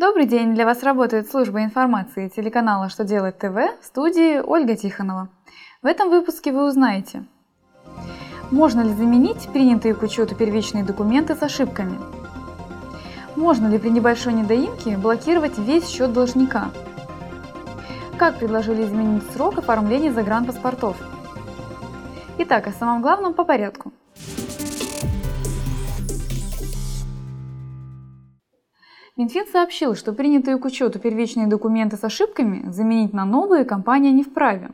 Добрый день! Для вас работает служба информации телеканала «Что делать ТВ» в студии Ольга Тихонова. В этом выпуске вы узнаете, можно ли заменить принятые к учету первичные документы с ошибками, можно ли при небольшой недоимке блокировать весь счет должника, как предложили изменить срок оформления загранпаспортов. Итак, о самом главном по порядку. Минфин сообщил, что принятые к учету первичные документы с ошибками заменить на новые компания не вправе.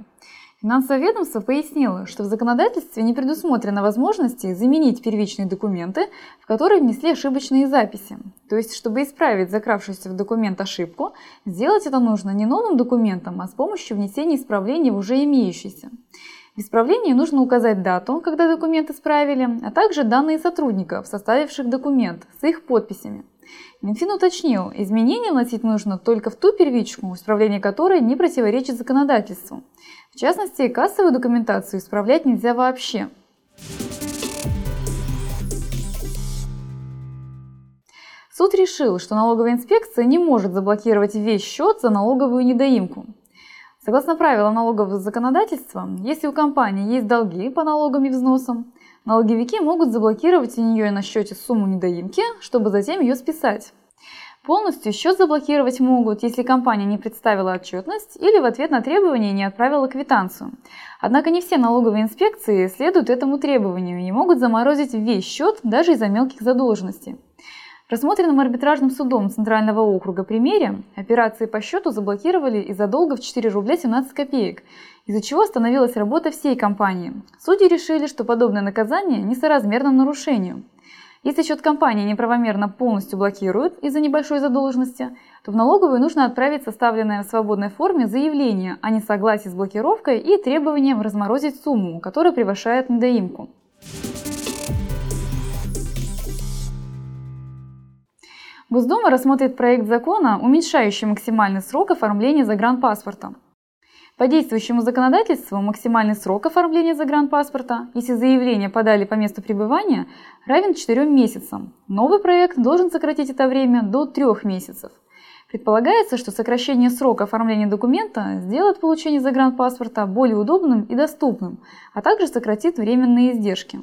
Финансовое ведомство пояснило, что в законодательстве не предусмотрено возможности заменить первичные документы, в которые внесли ошибочные записи. То есть, чтобы исправить закравшуюся в документ ошибку, сделать это нужно не новым документом, а с помощью внесения исправлений в уже имеющийся. В исправлении нужно указать дату, когда документ исправили, а также данные сотрудников, составивших документ, с их подписями. Минфин уточнил, изменения вносить нужно только в ту первичку, исправление которой не противоречит законодательству. В частности, кассовую документацию исправлять нельзя вообще. Суд решил, что налоговая инспекция не может заблокировать весь счет за налоговую недоимку. Согласно правилам налогового законодательства, если у компании есть долги по налогам и взносам, налоговики могут заблокировать у нее на счете сумму недоимки, чтобы затем ее списать. Полностью счет заблокировать могут, если компания не представила отчетность или в ответ на требование не отправила квитанцию. Однако не все налоговые инспекции следуют этому требованию и могут заморозить весь счет даже из-за мелких задолженностей. Рассмотренном арбитражным судом Центрального округа примере операции по счету заблокировали из-за долга в 4 рубля 17 копеек, из-за чего остановилась работа всей компании. Судьи решили, что подобное наказание несоразмерно нарушению. Если счет компании неправомерно полностью блокируют из-за небольшой задолженности, то в налоговую нужно отправить составленное в свободной форме заявление о несогласии с блокировкой и требованием разморозить сумму, которая превышает недоимку. Госдума рассмотрит проект закона, уменьшающий максимальный срок оформления загранпаспорта. По действующему законодательству максимальный срок оформления загранпаспорта, если заявление подали по месту пребывания, равен 4 месяцам. Новый проект должен сократить это время до 3 месяцев. Предполагается, что сокращение срока оформления документа сделает получение загранпаспорта более удобным и доступным, а также сократит временные издержки.